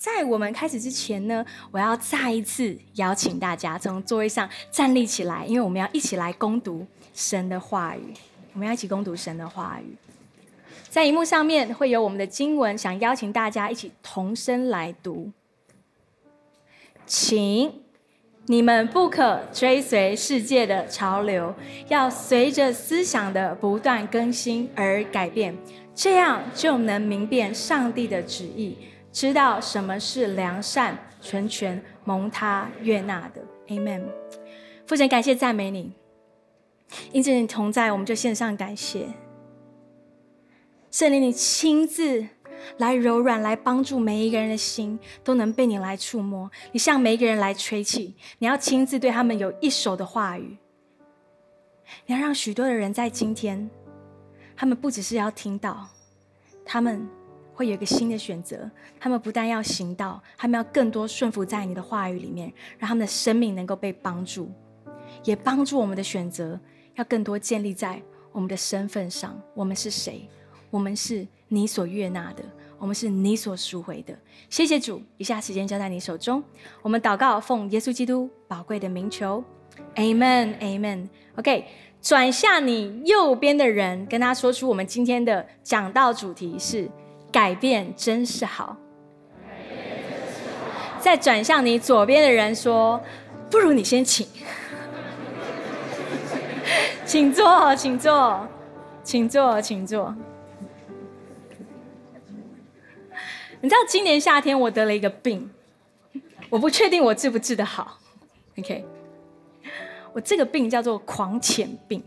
在我们开始之前呢，我要再一次邀请大家从座位上站立起来，因为我们要一起来攻读神的话语。我们要一起攻读神的话语。在荧幕上面会有我们的经文，想邀请大家一起同声来读。请你们不可追随世界的潮流，要随着思想的不断更新而改变，这样就能明辨上帝的旨意。知道什么是良善、纯全、蒙他悦纳的，Amen。父神，感谢赞美你，因着你同在，我们就献上感谢。圣灵，你亲自来柔软，来帮助每一个人的心，都能被你来触摸。你向每一个人来吹气，你要亲自对他们有一手的话语。你要让许多的人在今天，他们不只是要听到，他们。会有一个新的选择，他们不但要行道，他们要更多顺服在你的话语里面，让他们的生命能够被帮助，也帮助我们的选择要更多建立在我们的身份上。我们是谁？我们是你所悦纳的，我们是你所赎回的。谢谢主，以下时间交在你手中，我们祷告，奉耶稣基督宝贵的名求，Amen，Amen。OK，转向你右边的人，跟他说出我们今天的讲道主题是。改变真是好。再转向你左边的人说：“不如你先请，请坐，请坐，请坐，请坐。”你知道今年夏天我得了一个病，我不确定我治不治得好。OK，我这个病叫做狂潜病，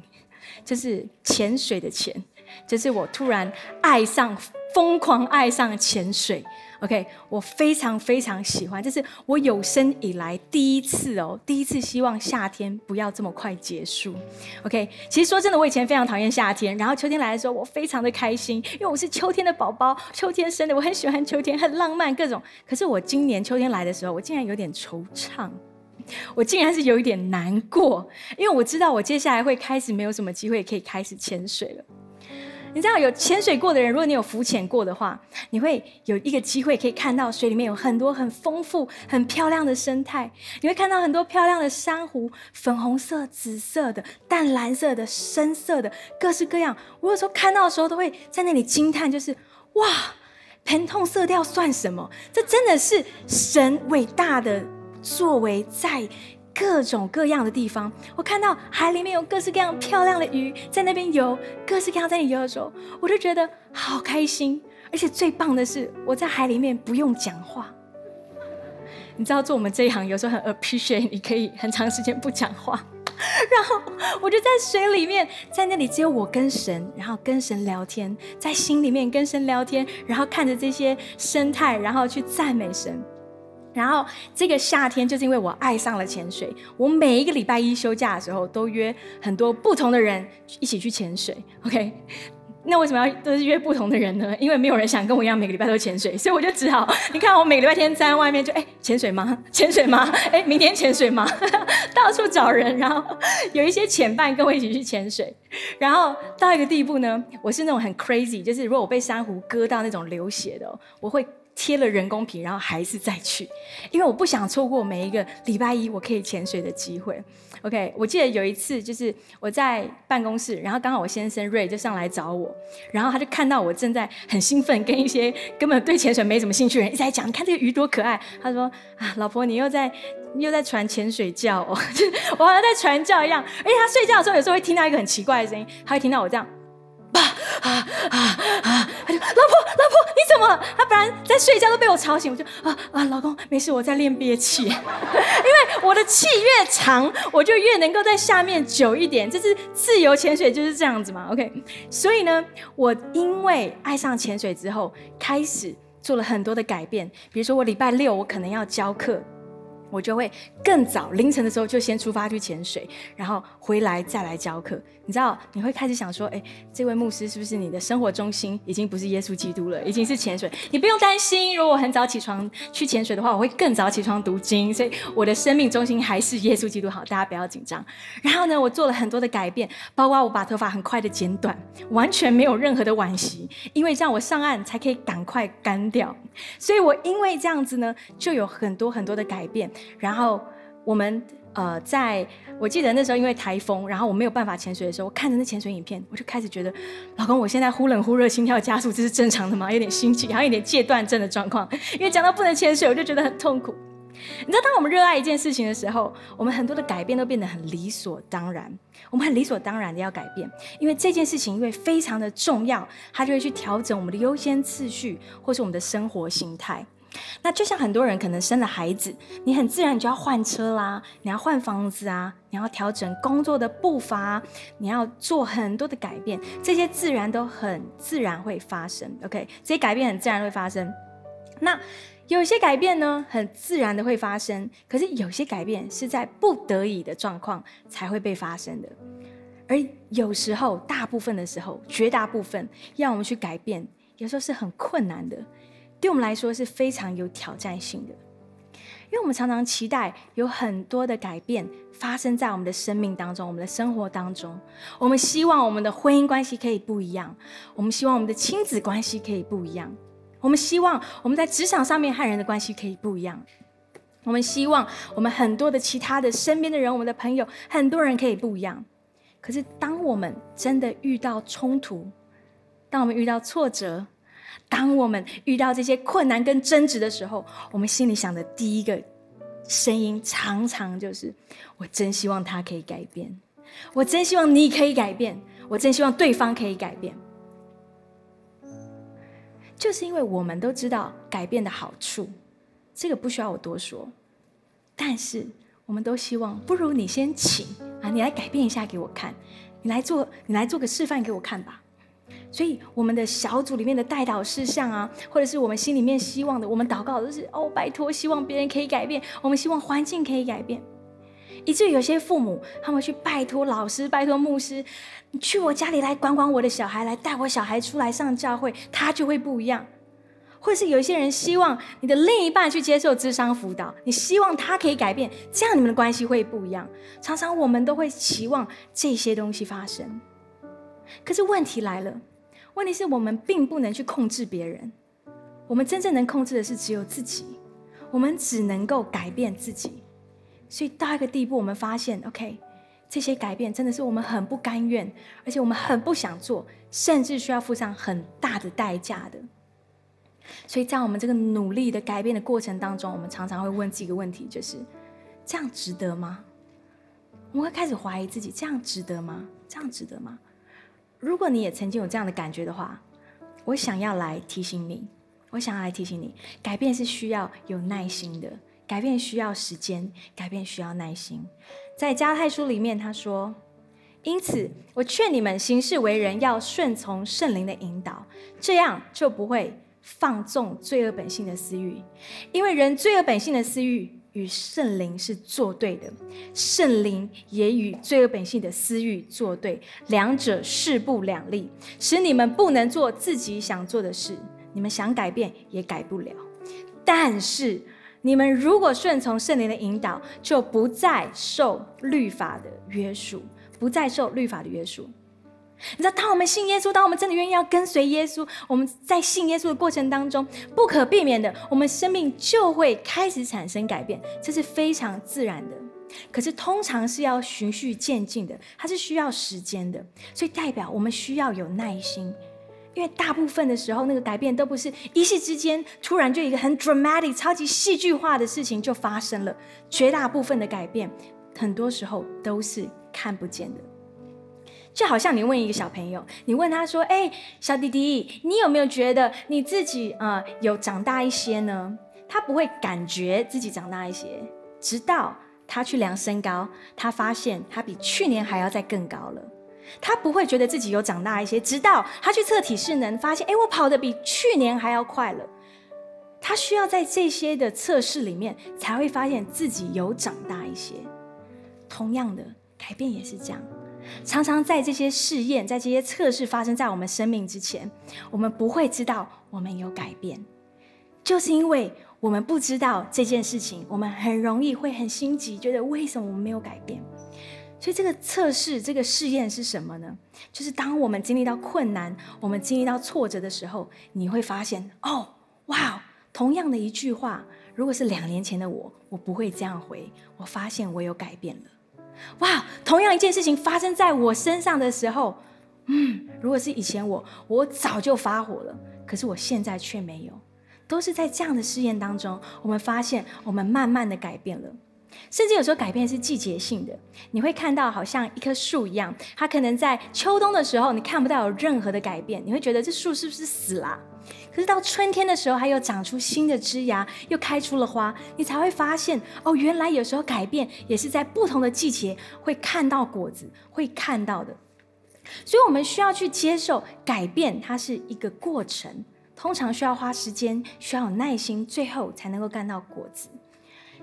就是潜水的潜，就是我突然爱上。疯狂爱上潜水，OK，我非常非常喜欢，这是我有生以来第一次哦，第一次希望夏天不要这么快结束，OK。其实说真的，我以前非常讨厌夏天，然后秋天来的时候，我非常的开心，因为我是秋天的宝宝，秋天生的，我很喜欢秋天，很浪漫各种。可是我今年秋天来的时候，我竟然有点惆怅，我竟然是有一点难过，因为我知道我接下来会开始没有什么机会可以开始潜水了。你知道有潜水过的人，如果你有浮潜过的话，你会有一个机会可以看到水里面有很多很丰富、很漂亮的生态。你会看到很多漂亮的珊瑚，粉红色、紫色的、淡蓝色的、深色的，各式各样。我有时候看到的时候，都会在那里惊叹，就是哇，疼痛色调算什么？这真的是神伟大的作为在。各种各样的地方，我看到海里面有各式各样漂亮的鱼在那边游，各式各样在那游的时候，我就觉得好开心。而且最棒的是，我在海里面不用讲话。你知道，做我们这一行有时候很 appreciate，你可以很长时间不讲话，然后我就在水里面，在那里只有我跟神，然后跟神聊天，在心里面跟神聊天，然后看着这些生态，然后去赞美神。然后这个夏天就是因为我爱上了潜水，我每一个礼拜一休假的时候都约很多不同的人一起去潜水。OK，那为什么要都是约不同的人呢？因为没有人想跟我一样每个礼拜都潜水，所以我就只好，你看我每个礼拜天站在外面就哎潜水吗？潜水吗？哎明天潜水吗？到处找人，然后有一些潜伴跟我一起去潜水，然后到一个地步呢，我是那种很 crazy，就是如果我被珊瑚割到那种流血的，我会。贴了人工皮，然后还是再去，因为我不想错过每一个礼拜一我可以潜水的机会。OK，我记得有一次就是我在办公室，然后刚好我先生瑞就上来找我，然后他就看到我正在很兴奋，跟一些根本对潜水没什么兴趣的人一直在讲，你看这个鱼多可爱。他说啊，老婆你又在又在传潜水教哦，我好像在传教一样。而且他睡觉的时候有时候会听到一个很奇怪的声音，他会听到我这样。啊啊啊！他就老婆老婆你怎么了？他本来在睡觉都被我吵醒，我就啊啊老公没事，我在练憋气，因为我的气越长，我就越能够在下面久一点。这是自由潜水就是这样子嘛？OK，所以呢，我因为爱上潜水之后，开始做了很多的改变。比如说我礼拜六我可能要教课。我就会更早凌晨的时候就先出发去潜水，然后回来再来教课。你知道，你会开始想说，哎，这位牧师是不是你的生活中心已经不是耶稣基督了，已经是潜水？你不用担心，如果我很早起床去潜水的话，我会更早起床读经，所以我的生命中心还是耶稣基督。好，大家不要紧张。然后呢，我做了很多的改变，包括我把头发很快的剪短，完全没有任何的惋惜，因为这样我上岸才可以赶快干掉。所以我因为这样子呢，就有很多很多的改变。然后我们呃，在我记得那时候因为台风，然后我没有办法潜水的时候，我看着那潜水影片，我就开始觉得，老公，我现在忽冷忽热，心跳加速，这是正常的吗？有点心悸，然后有点戒断症的状况。因为讲到不能潜水，我就觉得很痛苦。你知道，当我们热爱一件事情的时候，我们很多的改变都变得很理所当然。我们很理所当然的要改变，因为这件事情因为非常的重要，它就会去调整我们的优先次序，或是我们的生活形态。那就像很多人可能生了孩子，你很自然就要换车啦，你要换房子啊，你要调整工作的步伐，你要做很多的改变，这些自然都很自然会发生。OK，这些改变很自然会发生。那有些改变呢，很自然的会发生，可是有些改变是在不得已的状况才会被发生的，而有时候，大部分的时候，绝大部分要我们去改变，有时候是很困难的。对我们来说是非常有挑战性的，因为我们常常期待有很多的改变发生在我们的生命当中、我们的生活当中。我们希望我们的婚姻关系可以不一样，我们希望我们的亲子关系可以不一样，我们希望我们在职场上面和人的关系可以不一样，我们希望我们很多的其他的身边的人、我们的朋友，很多人可以不一样。可是当我们真的遇到冲突，当我们遇到挫折，当我们遇到这些困难跟争执的时候，我们心里想的第一个声音，常常就是：我真希望他可以改变，我真希望你可以改变，我真希望对方可以改变。就是因为我们都知道改变的好处，这个不需要我多说。但是我们都希望，不如你先请啊，你来改变一下给我看，你来做，你来做个示范给我看吧。所以，我们的小组里面的代祷事项啊，或者是我们心里面希望的，我们祷告都是哦，拜托，希望别人可以改变，我们希望环境可以改变，以至于有些父母他们去拜托老师、拜托牧师，你去我家里来管管我的小孩，来带我小孩出来上教会，他就会不一样。或者是有一些人希望你的另一半去接受智商辅导，你希望他可以改变，这样你们的关系会不一样。常常我们都会期望这些东西发生，可是问题来了。问题是我们并不能去控制别人，我们真正能控制的是只有自己，我们只能够改变自己。所以到一个地步，我们发现，OK，这些改变真的是我们很不甘愿，而且我们很不想做，甚至需要付上很大的代价的。所以在我们这个努力的改变的过程当中，我们常常会问几个问题，就是这样值得吗？我们会开始怀疑自己，这样值得吗？这样值得吗？如果你也曾经有这样的感觉的话，我想要来提醒你，我想要来提醒你，改变是需要有耐心的，改变需要时间，改变需要耐心。在加太书里面，他说：“因此，我劝你们行事为人要顺从圣灵的引导，这样就不会放纵罪恶本性的私欲，因为人罪恶本性的私欲。”与圣灵是作对的，圣灵也与罪恶本性的私欲作对，两者势不两立，使你们不能做自己想做的事。你们想改变也改不了。但是你们如果顺从圣灵的引导，就不再受律法的约束，不再受律法的约束。你知道，当我们信耶稣，当我们真的愿意要跟随耶稣，我们在信耶稣的过程当中，不可避免的，我们生命就会开始产生改变，这是非常自然的。可是通常是要循序渐进的，它是需要时间的，所以代表我们需要有耐心，因为大部分的时候，那个改变都不是一夕之间，突然就一个很 dramatic、超级戏剧化的事情就发生了。绝大部分的改变，很多时候都是看不见的。就好像你问一个小朋友，你问他说：“哎，小弟弟，你有没有觉得你自己啊有长大一些呢？”他不会感觉自己长大一些，直到他去量身高，他发现他比去年还要再更高了。他不会觉得自己有长大一些，直到他去测体适能，发现：“哎，我跑得比去年还要快了。”他需要在这些的测试里面，才会发现自己有长大一些。同样的，改变也是这样。常常在这些试验、在这些测试发生在我们生命之前，我们不会知道我们有改变，就是因为我们不知道这件事情，我们很容易会很心急，觉得为什么我们没有改变。所以，这个测试、这个试验是什么呢？就是当我们经历到困难、我们经历到挫折的时候，你会发现，哦，哇！同样的一句话，如果是两年前的我，我不会这样回。我发现我有改变了。哇，同样一件事情发生在我身上的时候，嗯，如果是以前我，我早就发火了。可是我现在却没有。都是在这样的试验当中，我们发现我们慢慢的改变了。甚至有时候改变是季节性的，你会看到好像一棵树一样，它可能在秋冬的时候你看不到有任何的改变，你会觉得这树是不是死了？可是到春天的时候，它又长出新的枝芽，又开出了花，你才会发现哦，原来有时候改变也是在不同的季节会看到果子，会看到的。所以，我们需要去接受改变，它是一个过程，通常需要花时间，需要有耐心，最后才能够看到果子。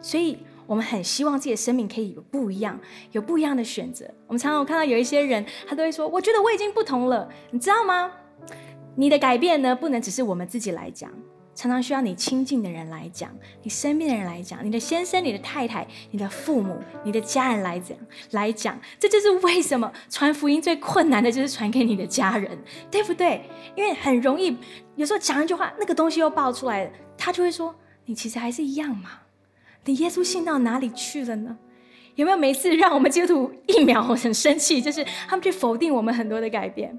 所以，我们很希望自己的生命可以有不一样，有不一样的选择。我们常常看到有一些人，他都会说：“我觉得我已经不同了。”你知道吗？你的改变呢，不能只是我们自己来讲，常常需要你亲近的人来讲，你身边的人来讲，你的先生、你的太太、你的父母、你的家人来讲来讲。这就是为什么传福音最困难的就是传给你的家人，对不对？因为很容易，有时候讲一句话，那个东西又爆出来了，他就会说：“你其实还是一样嘛，你耶稣信到哪里去了呢？”有没有每次让我们基督徒一秒很生气，就是他们去否定我们很多的改变？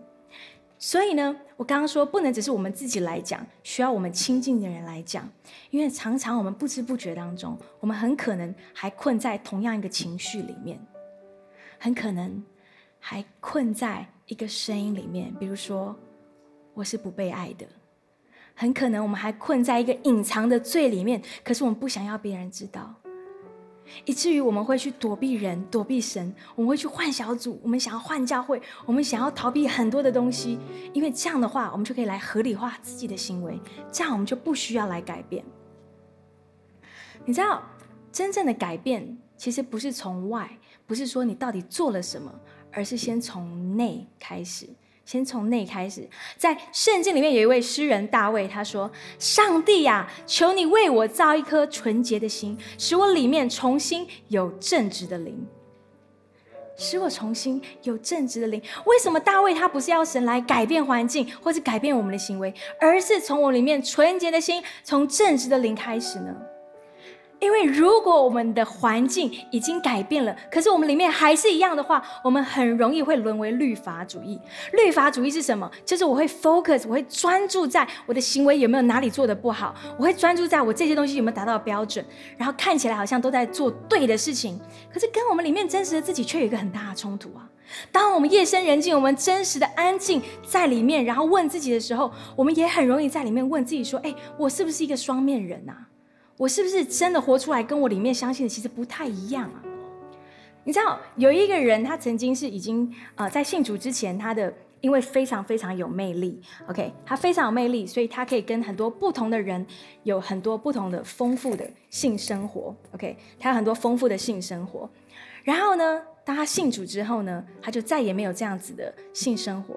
所以呢，我刚刚说不能只是我们自己来讲，需要我们亲近的人来讲，因为常常我们不知不觉当中，我们很可能还困在同样一个情绪里面，很可能还困在一个声音里面，比如说我是不被爱的，很可能我们还困在一个隐藏的罪里面，可是我们不想要别人知道。以至于我们会去躲避人、躲避神，我们会去换小组，我们想要换教会，我们想要逃避很多的东西，因为这样的话，我们就可以来合理化自己的行为，这样我们就不需要来改变。你知道，真正的改变其实不是从外，不是说你到底做了什么，而是先从内开始。先从内开始，在圣经里面有一位诗人大卫，他说：“上帝呀，求你为我造一颗纯洁的心，使我里面重新有正直的灵，使我重新有正直的灵。”为什么大卫他不是要神来改变环境，或是改变我们的行为，而是从我里面纯洁的心，从正直的灵开始呢？因为如果我们的环境已经改变了，可是我们里面还是一样的话，我们很容易会沦为律法主义。律法主义是什么？就是我会 focus，我会专注在我的行为有没有哪里做的不好，我会专注在我这些东西有没有达到标准，然后看起来好像都在做对的事情，可是跟我们里面真实的自己却有一个很大的冲突啊！当我们夜深人静，我们真实的安静在里面，然后问自己的时候，我们也很容易在里面问自己说：“哎，我是不是一个双面人啊？”我是不是真的活出来，跟我里面相信的其实不太一样啊？你知道有一个人，他曾经是已经呃在信主之前，他的因为非常非常有魅力，OK，他非常有魅力，所以他可以跟很多不同的人有很多不同的丰富的性生活，OK，他有很多丰富的性生活。然后呢，当他信主之后呢，他就再也没有这样子的性生活。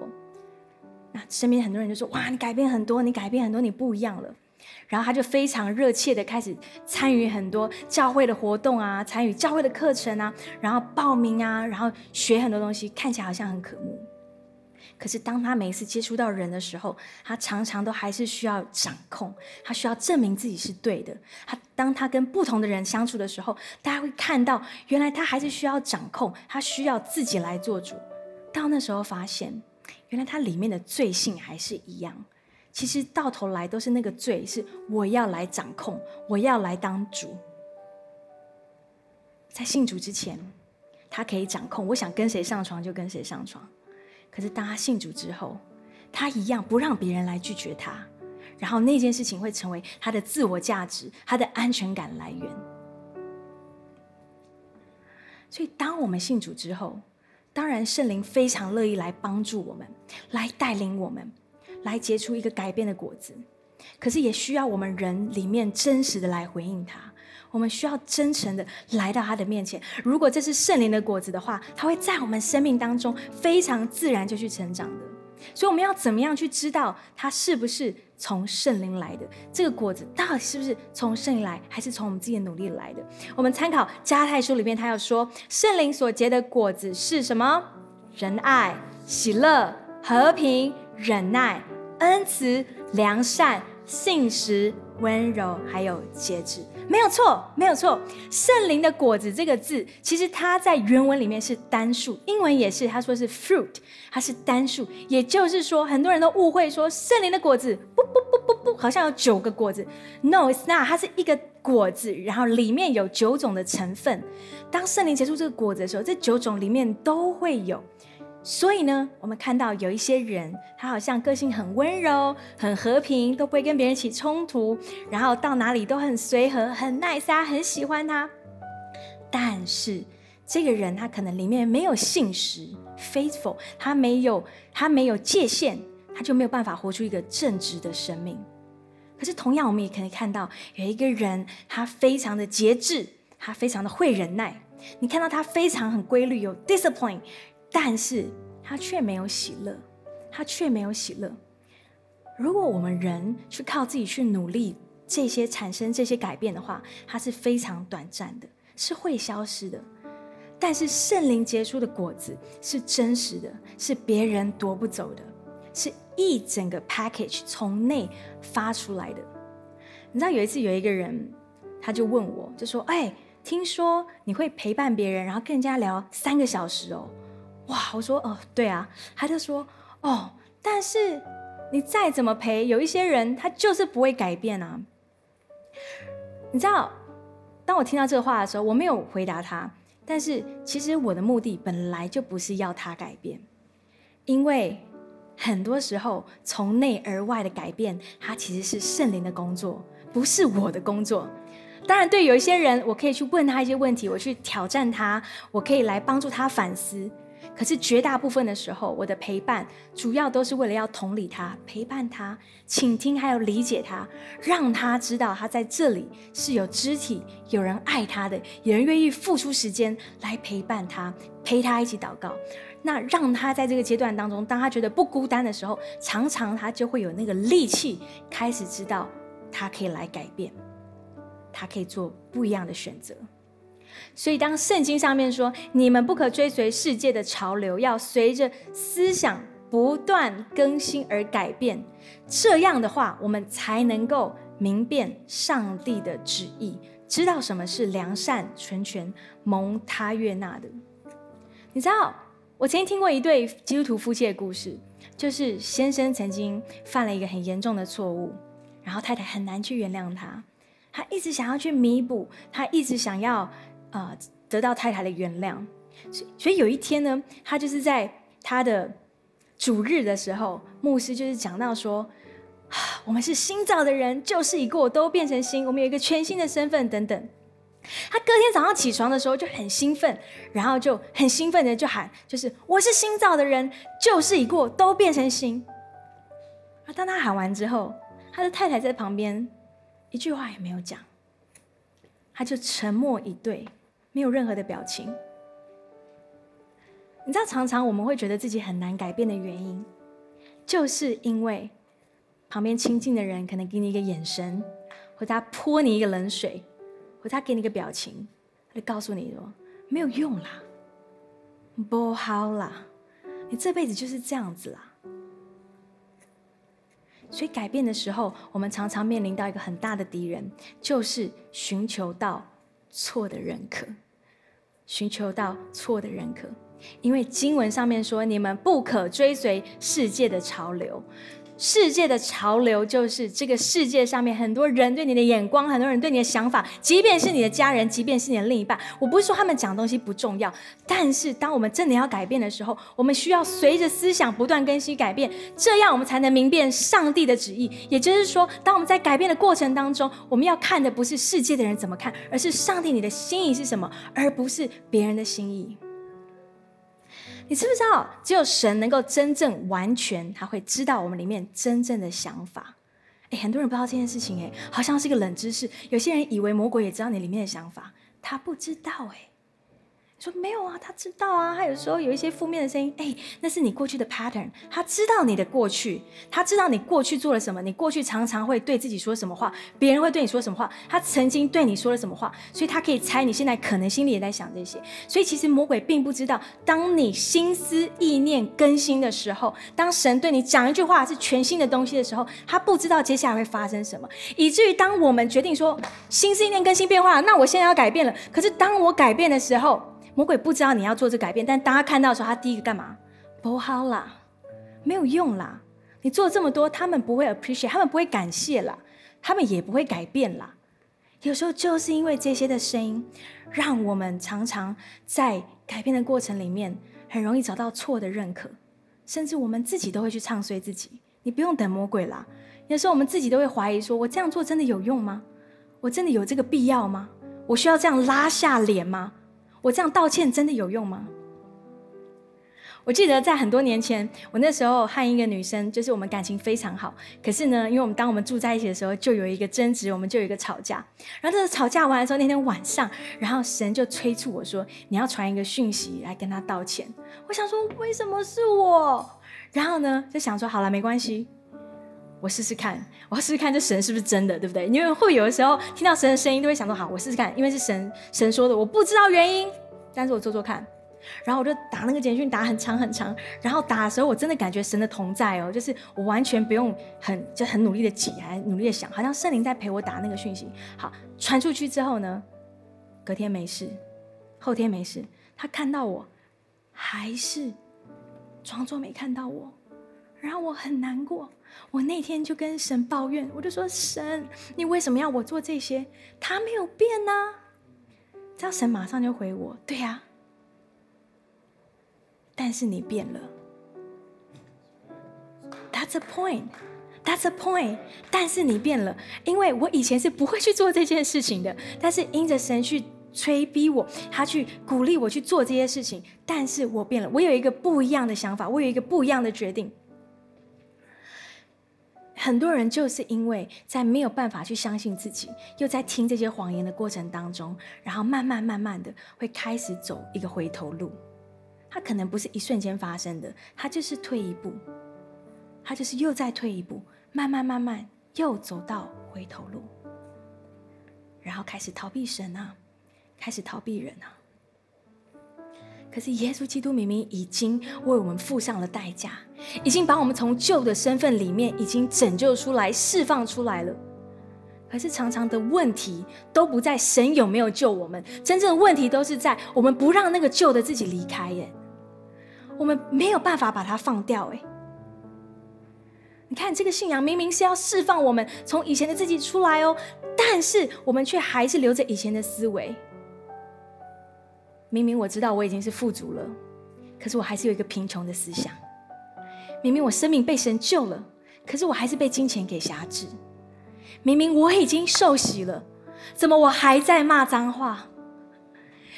那身边很多人就说：“哇，你改变很多，你改变很多，你不一样了。”然后他就非常热切的开始参与很多教会的活动啊，参与教会的课程啊，然后报名啊，然后学很多东西，看起来好像很可慕。可是当他每一次接触到人的时候，他常常都还是需要掌控，他需要证明自己是对的。他当他跟不同的人相处的时候，大家会看到，原来他还是需要掌控，他需要自己来做主。到那时候发现，原来他里面的罪性还是一样。其实到头来都是那个罪，是我要来掌控，我要来当主。在信主之前，他可以掌控，我想跟谁上床就跟谁上床。可是当他信主之后，他一样不让别人来拒绝他，然后那件事情会成为他的自我价值、他的安全感来源。所以，当我们信主之后，当然圣灵非常乐意来帮助我们，来带领我们。来结出一个改变的果子，可是也需要我们人里面真实的来回应他。我们需要真诚的来到他的面前。如果这是圣灵的果子的话，它会在我们生命当中非常自然就去成长的。所以我们要怎么样去知道它是不是从圣灵来的？这个果子到底是不是从圣灵来，还是从我们自己的努力来的？我们参考加泰书里面，他要说圣灵所结的果子是什么？仁爱、喜乐、和平、忍耐、恩慈、良善、信实、温柔，还有节制。没有错，没有错。圣灵的果子这个字，其实它在原文里面是单数，英文也是，他说是 fruit，它是单数。也就是说，很多人都误会说圣灵的果子不不不不不，好像有九个果子。No，it's not，它是一个果子，然后里面有九种的成分。当圣灵结出这个果子的时候，这九种里面都会有。所以呢，我们看到有一些人，他好像个性很温柔、很和平，都不会跟别人起冲突，然后到哪里都很随和、很 nice 啊，很喜欢他。但是这个人他可能里面没有信实 （faithful），他没有他没有界限，他就没有办法活出一个正直的生命。可是同样，我们也可以看到有一个人，他非常的节制，他非常的会忍耐。你看到他非常很规律，有 discipline。但是他却没有喜乐，他却没有喜乐。如果我们人去靠自己去努力，这些产生这些改变的话，它是非常短暂的，是会消失的。但是圣灵结出的果子是真实的，是别人夺不走的，是一整个 package 从内发出来的。你知道有一次有一个人，他就问我，就说：“哎，听说你会陪伴别人，然后跟人家聊三个小时哦。”哇！我说哦，对啊，他就说哦，但是你再怎么陪，有一些人他就是不会改变啊。你知道，当我听到这个话的时候，我没有回答他，但是其实我的目的本来就不是要他改变，因为很多时候从内而外的改变，它其实是圣灵的工作，不是我的工作。当然，对有一些人，我可以去问他一些问题，我去挑战他，我可以来帮助他反思。可是绝大部分的时候，我的陪伴主要都是为了要同理他、陪伴他、倾听，还有理解他，让他知道他在这里是有肢体、有人爱他的，有人愿意付出时间来陪伴他，陪他一起祷告。那让他在这个阶段当中，当他觉得不孤单的时候，常常他就会有那个力气，开始知道他可以来改变，他可以做不一样的选择。所以，当圣经上面说你们不可追随世界的潮流，要随着思想不断更新而改变，这样的话，我们才能够明辨上帝的旨意，知道什么是良善、纯全、蒙他悦纳的。你知道，我曾经听过一对基督徒夫妻的故事，就是先生曾经犯了一个很严重的错误，然后太太很难去原谅他，他一直想要去弥补，他一直想要。啊，得到太太的原谅，所以所以有一天呢，他就是在他的主日的时候，牧师就是讲到说，我们是新造的人，旧事已过，都变成新，我们有一个全新的身份等等。他隔天早上起床的时候就很兴奋，然后就很兴奋的就喊，就是我是新造的人，旧事已过，都变成新。而当他喊完之后，他的太太在旁边一句话也没有讲，他就沉默以对。没有任何的表情。你知道，常常我们会觉得自己很难改变的原因，就是因为旁边亲近的人可能给你一个眼神，或者他泼你一个冷水，或者他给你一个表情，他就告诉你说没有用啦，不好啦，你这辈子就是这样子啦。所以改变的时候，我们常常面临到一个很大的敌人，就是寻求到错的认可。寻求到错的认可，因为经文上面说，你们不可追随世界的潮流。世界的潮流就是这个世界上面很多人对你的眼光，很多人对你的想法，即便是你的家人，即便是你的另一半。我不是说他们讲东西不重要，但是当我们真的要改变的时候，我们需要随着思想不断更新改变，这样我们才能明辨上帝的旨意。也就是说，当我们在改变的过程当中，我们要看的不是世界的人怎么看，而是上帝你的心意是什么，而不是别人的心意。你知不知道，只有神能够真正完全，他会知道我们里面真正的想法。诶，很多人不知道这件事情，诶，好像是个冷知识。有些人以为魔鬼也知道你里面的想法，他不知道，诶。说没有啊，他知道啊。他有时候有一些负面的声音，哎，那是你过去的 pattern。他知道你的过去，他知道你过去做了什么，你过去常常会对自己说什么话，别人会对你说什么话，他曾经对你说了什么话，所以他可以猜你现在可能心里也在想这些。所以其实魔鬼并不知道，当你心思意念更新的时候，当神对你讲一句话是全新的东西的时候，他不知道接下来会发生什么，以至于当我们决定说心思意念更新变化，那我现在要改变了。可是当我改变的时候，魔鬼不知道你要做这改变，但当他看到的时候，他第一个干嘛？不好啦，没有用啦。你做这么多，他们不会 appreciate，他们不会感谢啦，他们也不会改变啦。有时候就是因为这些的声音，让我们常常在改变的过程里面，很容易找到错的认可，甚至我们自己都会去唱衰自己。你不用等魔鬼啦，有时候我们自己都会怀疑说：我这样做真的有用吗？我真的有这个必要吗？我需要这样拉下脸吗？我这样道歉真的有用吗？我记得在很多年前，我那时候和一个女生，就是我们感情非常好。可是呢，因为我们当我们住在一起的时候，就有一个争执，我们就有一个吵架。然后这个吵架完的时候，那天晚上，然后神就催促我说：“你要传一个讯息来跟他道歉。”我想说，为什么是我？然后呢，就想说，好了，没关系，我试试看，我要试试看这神是不是真的，对不对？因为会有的时候听到神的声音，都会想说，好，我试试看，因为是神神说的，我不知道原因，但是我做做看。然后我就打那个简讯，打很长很长。然后打的时候，我真的感觉神的同在哦，就是我完全不用很就很努力的挤，还努力的想，好像圣灵在陪我打那个讯息。好，传出去之后呢，隔天没事，后天没事。他看到我，还是装作没看到我，然后我很难过。我那天就跟神抱怨，我就说：神，你为什么要我做这些？他没有变呢。这样神马上就回我：对呀。但是你变了，That's a point. That's a point. 但是你变了，因为我以前是不会去做这件事情的。但是因着神去催逼我，他去鼓励我去做这些事情。但是我变了，我有一个不一样的想法，我有一个不一样的决定。很多人就是因为在没有办法去相信自己，又在听这些谎言的过程当中，然后慢慢慢慢的会开始走一个回头路。他可能不是一瞬间发生的，他就是退一步，他就是又再退一步，慢慢慢慢又走到回头路，然后开始逃避神啊，开始逃避人啊。可是耶稣基督明明已经为我们付上了代价，已经把我们从旧的身份里面已经拯救出来、释放出来了。可是常常的问题都不在神有没有救我们，真正的问题都是在我们不让那个旧的自己离开耶。我们没有办法把它放掉，哎，你看这个信仰明明是要释放我们从以前的自己出来哦，但是我们却还是留着以前的思维。明明我知道我已经是富足了，可是我还是有一个贫穷的思想。明明我生命被神救了，可是我还是被金钱给辖制。明明我已经受洗了，怎么我还在骂脏话？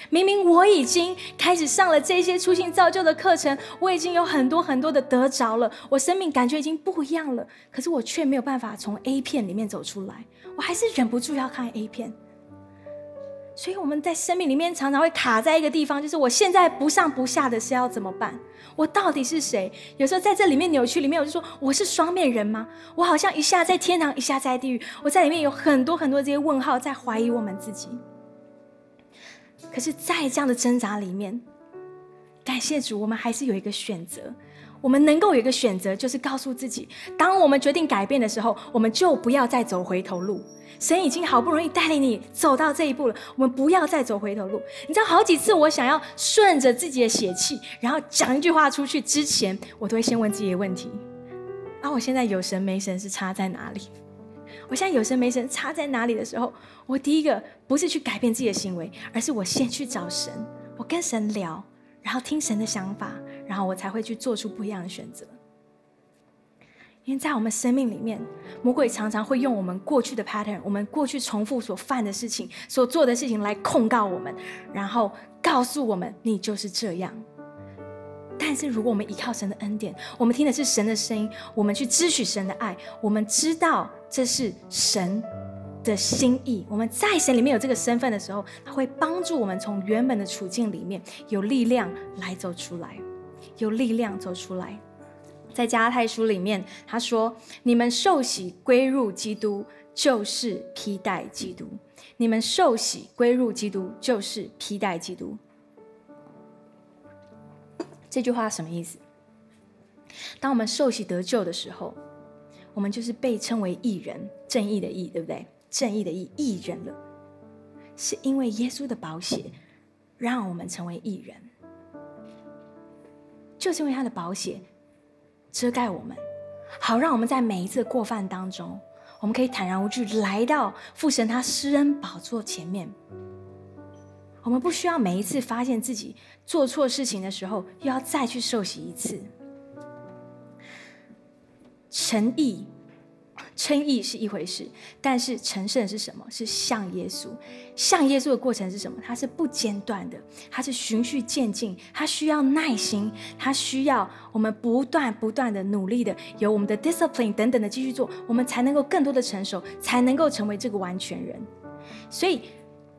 明明我已经开始上了这些出性造就的课程，我已经有很多很多的得着了，我生命感觉已经不一样了，可是我却没有办法从 A 片里面走出来，我还是忍不住要看 A 片。所以我们在生命里面常常会卡在一个地方，就是我现在不上不下的是要怎么办？我到底是谁？有时候在这里面扭曲里面，我就说我是双面人吗？我好像一下在天堂，一下在地狱，我在里面有很多很多这些问号，在怀疑我们自己。可是，在这样的挣扎里面，感谢主，我们还是有一个选择。我们能够有一个选择，就是告诉自己：当我们决定改变的时候，我们就不要再走回头路。神已经好不容易带领你走到这一步了，我们不要再走回头路。你知道，好几次我想要顺着自己的血气，然后讲一句话出去之前，我都会先问自己的问题：啊，我现在有神没神是差在哪里？我现在有神没神差在哪里的时候，我第一个不是去改变自己的行为，而是我先去找神，我跟神聊，然后听神的想法，然后我才会去做出不一样的选择。因为在我们生命里面，魔鬼常常会用我们过去的 pattern，我们过去重复所犯的事情、所做的事情来控告我们，然后告诉我们你就是这样。但是如果我们依靠神的恩典，我们听的是神的声音，我们去支取神的爱，我们知道这是神的心意。我们在神里面有这个身份的时候，他会帮助我们从原本的处境里面有力量来走出来，有力量走出来。在加拉太书里面，他说：“你们受洗归入基督，就是披戴基督。你们受洗归入基督，就是披戴基督。”这句话什么意思？当我们受洗得救的时候，我们就是被称为义人，正义的义，对不对？正义的义，义人了，是因为耶稣的宝血让我们成为义人，就是因为他的宝血。遮盖我们，好让我们在每一次过犯当中，我们可以坦然无惧来到父神他施恩宝座前面。我们不需要每一次发现自己做错事情的时候，又要再去受洗一次。诚意。称义是一回事，但是成圣是什么？是像耶稣，像耶稣的过程是什么？它是不间断的，它是循序渐进，它需要耐心，它需要我们不断不断的努力的，有我们的 discipline 等等的继续做，我们才能够更多的成熟，才能够成为这个完全人。所以。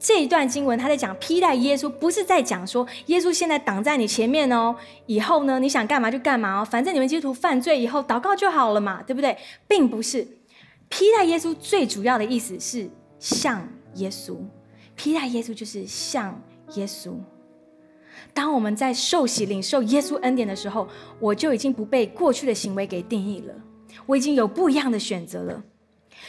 这一段经文，他在讲披戴耶稣，不是在讲说耶稣现在挡在你前面哦，以后呢你想干嘛就干嘛哦，反正你们基督徒犯罪以后祷告就好了嘛，对不对？并不是，披戴耶稣最主要的意思是像耶稣，披戴耶稣就是像耶稣。当我们在受洗领受耶稣恩典的时候，我就已经不被过去的行为给定义了，我已经有不一样的选择了。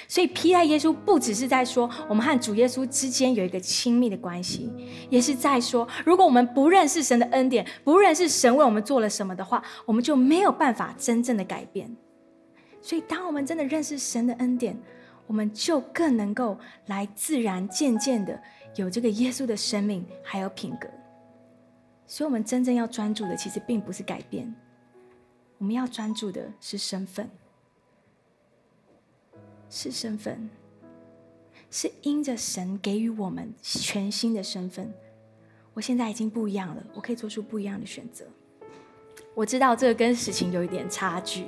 所以，披戴耶稣不只是在说我们和主耶稣之间有一个亲密的关系，也是在说，如果我们不认识神的恩典，不认识神为我们做了什么的话，我们就没有办法真正的改变。所以，当我们真的认识神的恩典，我们就更能够来自然、渐渐的有这个耶稣的生命还有品格。所以，我们真正要专注的，其实并不是改变，我们要专注的是身份。是身份，是因着神给予我们全新的身份。我现在已经不一样了，我可以做出不一样的选择。我知道这个跟实情有一点差距，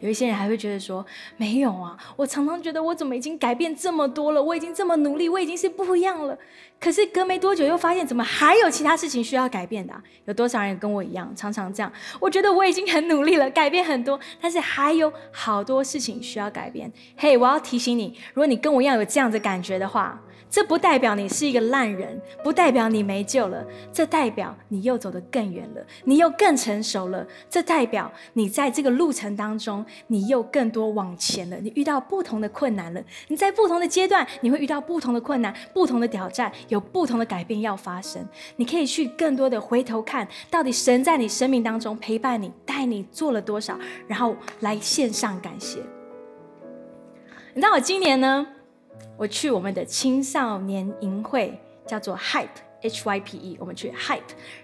有一些人还会觉得说没有啊。我常常觉得我怎么已经改变这么多了，我已经这么努力，我已经是不一样了。可是隔没多久又发现，怎么还有其他事情需要改变的？有多少人跟我一样，常常这样？我觉得我已经很努力了，改变很多，但是还有好多事情需要改变。嘿，我要提醒你，如果你跟我一样有这样的感觉的话。这不代表你是一个烂人，不代表你没救了，这代表你又走得更远了，你又更成熟了。这代表你在这个路程当中，你又更多往前了。你遇到不同的困难了，你在不同的阶段，你会遇到不同的困难、不同的挑战，有不同的改变要发生。你可以去更多的回头看，到底神在你生命当中陪伴你、带你做了多少，然后来献上感谢。你知道我今年呢？我去我们的青少年营会，叫做 Hype H Y P E，我们去 Hype，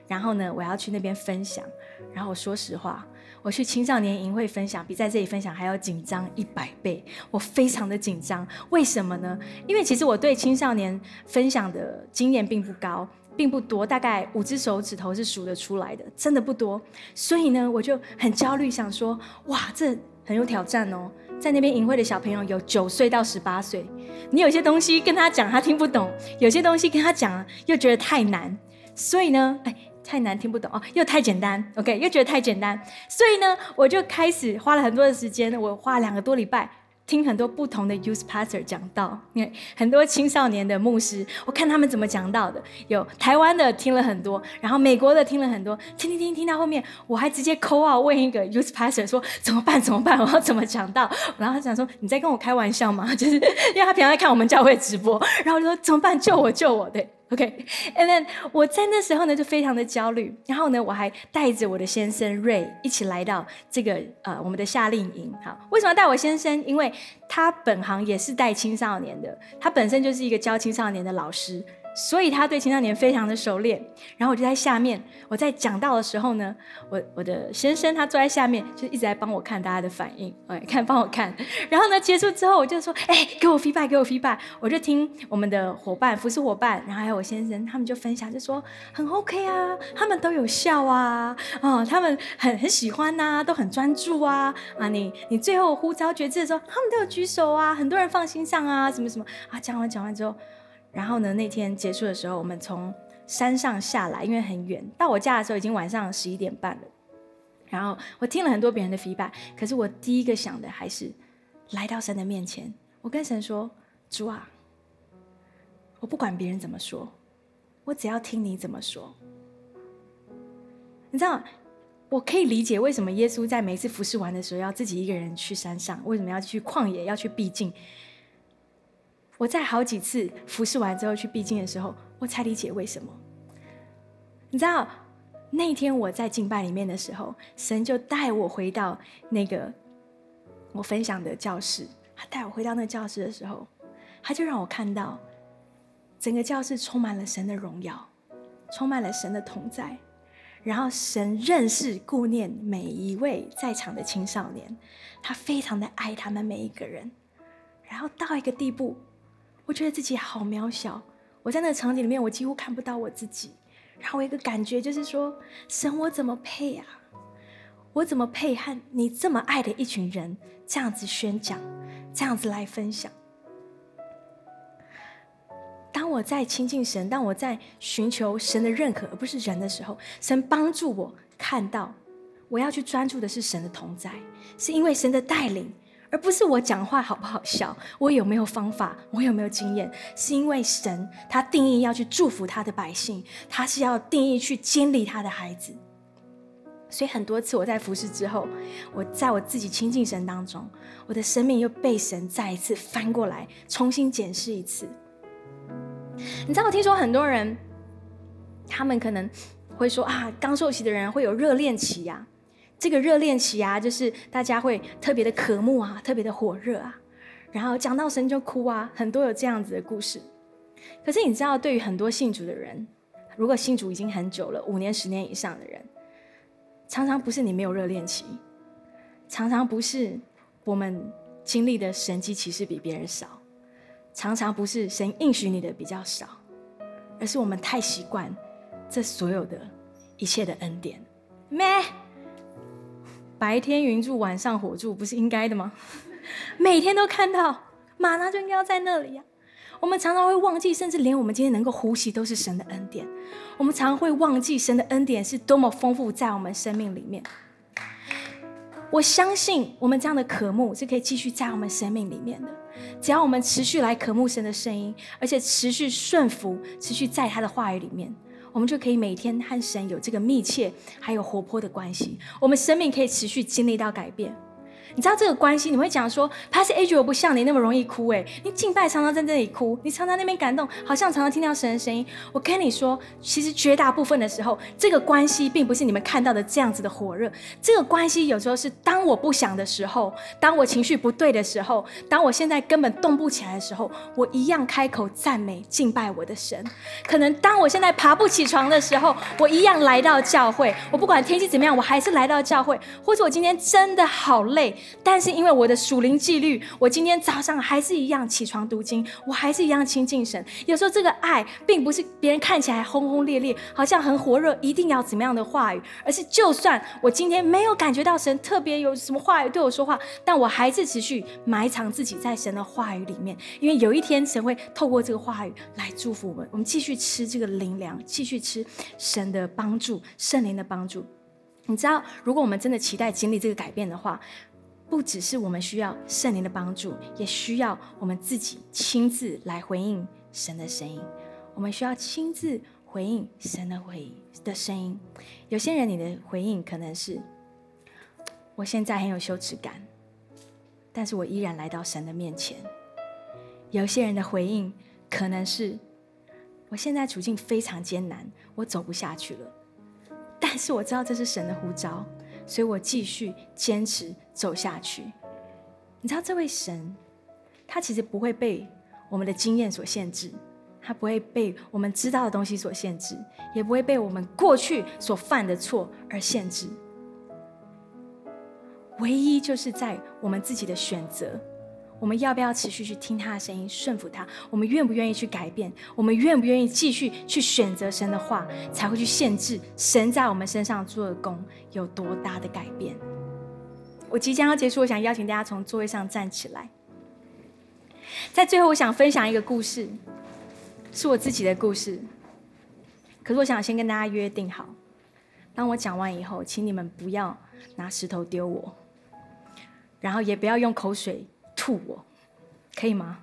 然后呢，我要去那边分享。然后我说实话，我去青少年营会分享，比在这里分享还要紧张一百倍。我非常的紧张，为什么呢？因为其实我对青少年分享的经验并不高，并不多，大概五只手指头是数得出来的，真的不多。所以呢，我就很焦虑，想说，哇，这很有挑战哦。在那边营会的小朋友有九岁到十八岁，你有些东西跟他讲他听不懂，有些东西跟他讲又觉得太难，所以呢，哎，太难听不懂哦，又太简单，OK，又觉得太简单，所以呢，我就开始花了很多的时间，我花两个多礼拜。听很多不同的 youth pastor 讲道，因为很多青少年的牧师，我看他们怎么讲道的。有台湾的听了很多，然后美国的听了很多，听听听听到后面，我还直接 call out 问一个 youth pastor 说怎么办？怎么办？我要怎么讲道？然后他想说你在跟我开玩笑吗？就是因为他平常在看我们教会直播，然后就说怎么办？救我！救我！对。OK，and then 我在那时候呢就非常的焦虑，然后呢我还带着我的先生瑞一起来到这个呃我们的夏令营。好，为什么带我先生？因为他本行也是带青少年的，他本身就是一个教青少年的老师。所以他对青少年非常的熟练。然后我就在下面，我在讲到的时候呢，我我的先生他坐在下面，就一直在帮我看大家的反应，哎，看帮我看。然后呢，结束之后我就说，哎，给我 feedback，给我 feedback。我就听我们的伙伴、服侍伙伴，然后还有我先生，他们就分享，就说很 OK 啊，他们都有笑啊，哦，他们很很喜欢呐，都很专注啊，啊，你你最后呼召决志的时候，他们都有举手啊，很多人放心上啊，什么什么啊，讲完讲完之后。然后呢？那天结束的时候，我们从山上下来，因为很远，到我家的时候已经晚上十一点半了。然后我听了很多别人的 feedback，可是我第一个想的还是来到神的面前。我跟神说：“主啊，我不管别人怎么说，我只要听你怎么说。”你知道，我可以理解为什么耶稣在每次服侍完的时候要自己一个人去山上，为什么要去旷野，要去避境。我在好几次服侍完之后去闭经的时候，我才理解为什么。你知道那天我在敬拜里面的时候，神就带我回到那个我分享的教室。他带我回到那个教室的时候，他就让我看到整个教室充满了神的荣耀，充满了神的同在。然后神认识、顾念每一位在场的青少年，他非常的爱他们每一个人。然后到一个地步。我觉得自己好渺小，我在那个场景里面，我几乎看不到我自己。然后我一个感觉就是说，神，我怎么配啊？我怎么配和你这么爱的一群人这样子宣讲，这样子来分享？当我在亲近神，当我在寻求神的认可而不是人的时候，神帮助我看到，我要去专注的是神的同在，是因为神的带领。而不是我讲话好不好笑，我有没有方法，我有没有经验，是因为神他定义要去祝福他的百姓，他是要定义去建立他的孩子。所以很多次我在服侍之后，我在我自己亲近神当中，我的生命又被神再一次翻过来，重新检视一次。你知道，我听说很多人，他们可能会说啊，刚受洗的人会有热恋期呀。这个热恋期啊，就是大家会特别的渴慕啊，特别的火热啊，然后讲到神就哭啊，很多有这样子的故事。可是你知道，对于很多信主的人，如果信主已经很久了，五年、十年以上的人，常常不是你没有热恋期，常常不是我们经历的神迹其实比别人少，常常不是神应许你的比较少，而是我们太习惯这所有的一切的恩典。咩？白天云柱，晚上火柱，不是应该的吗？每天都看到，马纳就应该要在那里呀。我们常常会忘记，甚至连我们今天能够呼吸都是神的恩典。我们常常会忘记神的恩典是多么丰富在我们生命里面。我相信我们这样的渴慕是可以继续在我们生命里面的。只要我们持续来渴慕神的声音，而且持续顺服，持续在他的话语里面。我们就可以每天和神有这个密切还有活泼的关系，我们生命可以持续经历到改变。你知道这个关系，你会讲说，Pastor A 我不像你那么容易哭哎，你敬拜常常在那里哭，你常常那边感动，好像常常听到神的声音。我跟你说，其实绝大部分的时候，这个关系并不是你们看到的这样子的火热。这个关系有时候是当我不想的时候，当我情绪不对的时候，当我现在根本动不起来的时候，我一样开口赞美敬拜我的神。可能当我现在爬不起床的时候，我一样来到教会。我不管天气怎么样，我还是来到教会。或者我今天真的好累。但是因为我的属灵纪律，我今天早上还是一样起床读经，我还是一样亲近神。有时候这个爱并不是别人看起来轰轰烈烈，好像很火热，一定要怎么样的话语，而是就算我今天没有感觉到神特别有什么话语对我说话，但我还是持续埋藏自己在神的话语里面，因为有一天神会透过这个话语来祝福我们。我们继续吃这个灵粮，继续吃神的帮助，圣灵的帮助。你知道，如果我们真的期待经历这个改变的话，不只是我们需要圣灵的帮助，也需要我们自己亲自来回应神的声音。我们需要亲自回应神的回的声音。有些人，你的回应可能是：我现在很有羞耻感，但是我依然来到神的面前。有些人的回应可能是：我现在处境非常艰难，我走不下去了，但是我知道这是神的呼召。所以我继续坚持走下去。你知道，这位神，他其实不会被我们的经验所限制，他不会被我们知道的东西所限制，也不会被我们过去所犯的错而限制。唯一就是在我们自己的选择，我们要不要持续去听他的声音，顺服他？我们愿不愿意去改变？我们愿不愿意继续去选择神的话，才会去限制神在我们身上做的工有多大的改变？我即将要结束，我想邀请大家从座位上站起来。在最后，我想分享一个故事，是我自己的故事。可是，我想先跟大家约定好，当我讲完以后，请你们不要拿石头丢我。然后也不要用口水吐我，可以吗？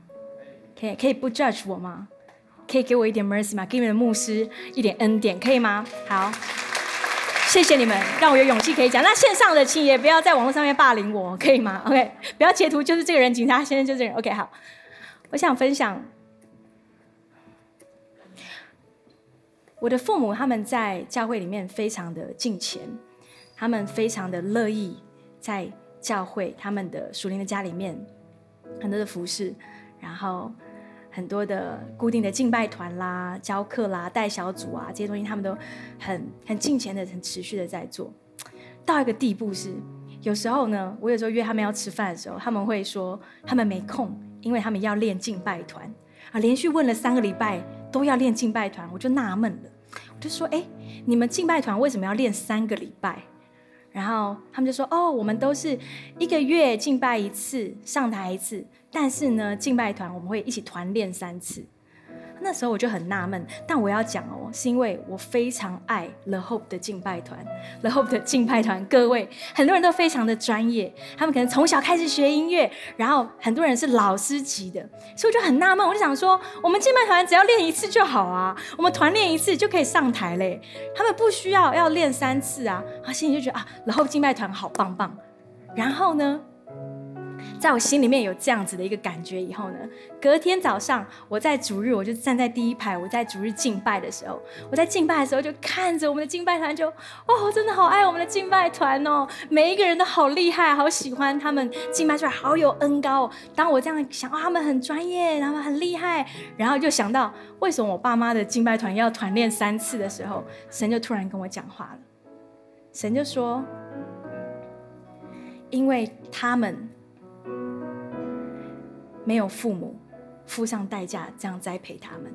可以，可以不 judge 我吗？可以给我一点 mercy 吗？给你们的牧师一点恩典，可以吗？好，谢谢你们，让我有勇气可以讲。那线上的请也不要在网络上面霸凌我，可以吗？OK，不要截图，就是这个人，警察先生就这个人。OK，好，我想分享我的父母，他们在教会里面非常的敬虔，他们非常的乐意在。教会他们的属灵的家里面，很多的服饰，然后很多的固定的敬拜团啦、教课啦、带小组啊这些东西，他们都很很尽虔的、很持续的在做。到一个地步是，有时候呢，我有时候约他们要吃饭的时候，他们会说他们没空，因为他们要练敬拜团啊。连续问了三个礼拜都要练敬拜团，我就纳闷了，我就说：哎，你们敬拜团为什么要练三个礼拜？然后他们就说：“哦，我们都是一个月敬拜一次，上台一次。但是呢，敬拜团我们会一起团练三次。”那时候我就很纳闷，但我要讲哦，是因为我非常爱 The Hope 的敬拜团，The Hope 的敬拜团，各位很多人都非常的专业，他们可能从小开始学音乐，然后很多人是老师级的，所以我就很纳闷，我就想说，我们敬拜团只要练一次就好啊，我们团练一次就可以上台嘞，他们不需要要练三次啊，啊心里就觉得啊，The Hope 敬拜团好棒棒，然后呢？在我心里面有这样子的一个感觉以后呢，隔天早上我在主日，我就站在第一排。我在主日敬拜的时候，我在敬拜的时候就看着我们的敬拜团，就哦，真的好爱我们的敬拜团哦，每一个人都好厉害，好喜欢他们敬拜出来，好有恩高。当我这样想，哦，他们很专业，他们很厉害，然后就想到为什么我爸妈的敬拜团要团练三次的时候，神就突然跟我讲话了。神就说，因为他们。没有父母付上代价这样栽培他们，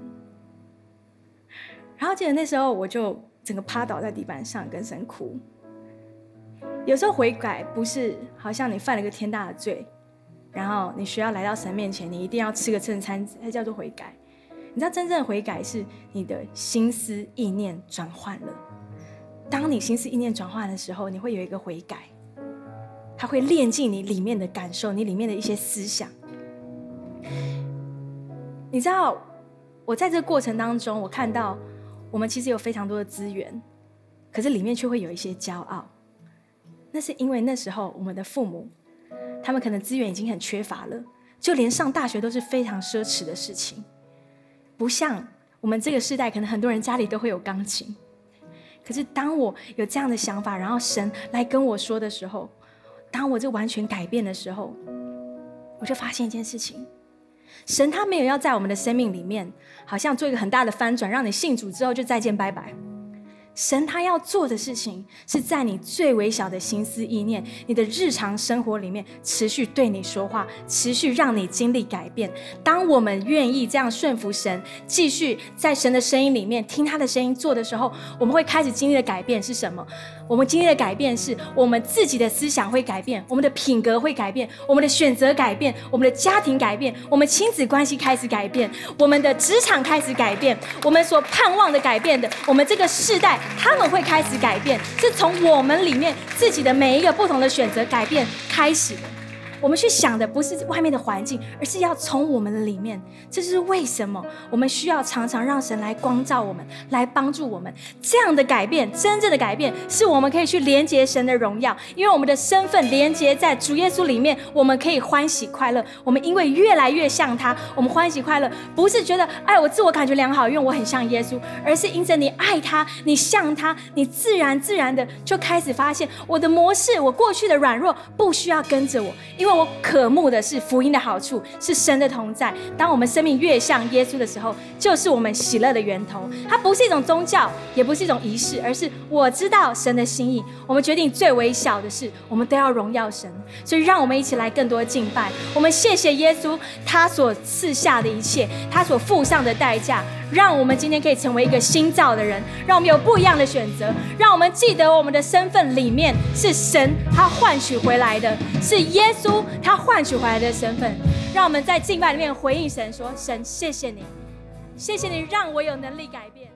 然后记得那时候我就整个趴倒在地板上跟神哭。有时候悔改不是好像你犯了个天大的罪，然后你需要来到神面前，你一定要吃个正餐，才叫做悔改。你知道真正的悔改是你的心思意念转换了。当你心思意念转换的时候，你会有一个悔改，它会炼进你里面的感受，你里面的一些思想。你知道，我在这个过程当中，我看到我们其实有非常多的资源，可是里面却会有一些骄傲。那是因为那时候我们的父母，他们可能资源已经很缺乏了，就连上大学都是非常奢侈的事情。不像我们这个时代，可能很多人家里都会有钢琴。可是当我有这样的想法，然后神来跟我说的时候，当我就完全改变的时候。我就发现一件事情，神他没有要在我们的生命里面，好像做一个很大的翻转，让你信主之后就再见拜拜。神他要做的事情，是在你最微小的心思意念、你的日常生活里面，持续对你说话，持续让你经历改变。当我们愿意这样顺服神，继续在神的声音里面听他的声音做的时候，我们会开始经历的改变是什么？我们经历的改变是我们自己的思想会改变，我们的品格会改变，我们的选择改变，我们的家庭改变，我们亲子关系开始改变，我们的职场开始改变，我们所盼望的改变的，我们这个世代。他们会开始改变，是从我们里面自己的每一个不同的选择改变开始。我们去想的不是外面的环境，而是要从我们的里面。这就是为什么我们需要常常让神来光照我们，来帮助我们。这样的改变，真正的改变，是我们可以去连接神的荣耀。因为我们的身份连接在主耶稣里面，我们可以欢喜快乐。我们因为越来越像他，我们欢喜快乐，不是觉得哎我自我感觉良好，因为我很像耶稣，而是因着你爱他，你像他，你自然自然的就开始发现我的模式，我过去的软弱不需要跟着我，因为。为我渴慕的是福音的好处，是神的同在。当我们生命越像耶稣的时候，就是我们喜乐的源头。它不是一种宗教，也不是一种仪式，而是我知道神的心意。我们决定最微小的事，我们都要荣耀神。所以，让我们一起来更多敬拜。我们谢谢耶稣，他所赐下的一切，他所付上的代价。让我们今天可以成为一个新造的人，让我们有不一样的选择，让我们记得我们的身份里面是神他换取回来的，是耶稣他换取回来的身份。让我们在敬拜里面回应神说：“神，谢谢你，谢谢你让我有能力改变。”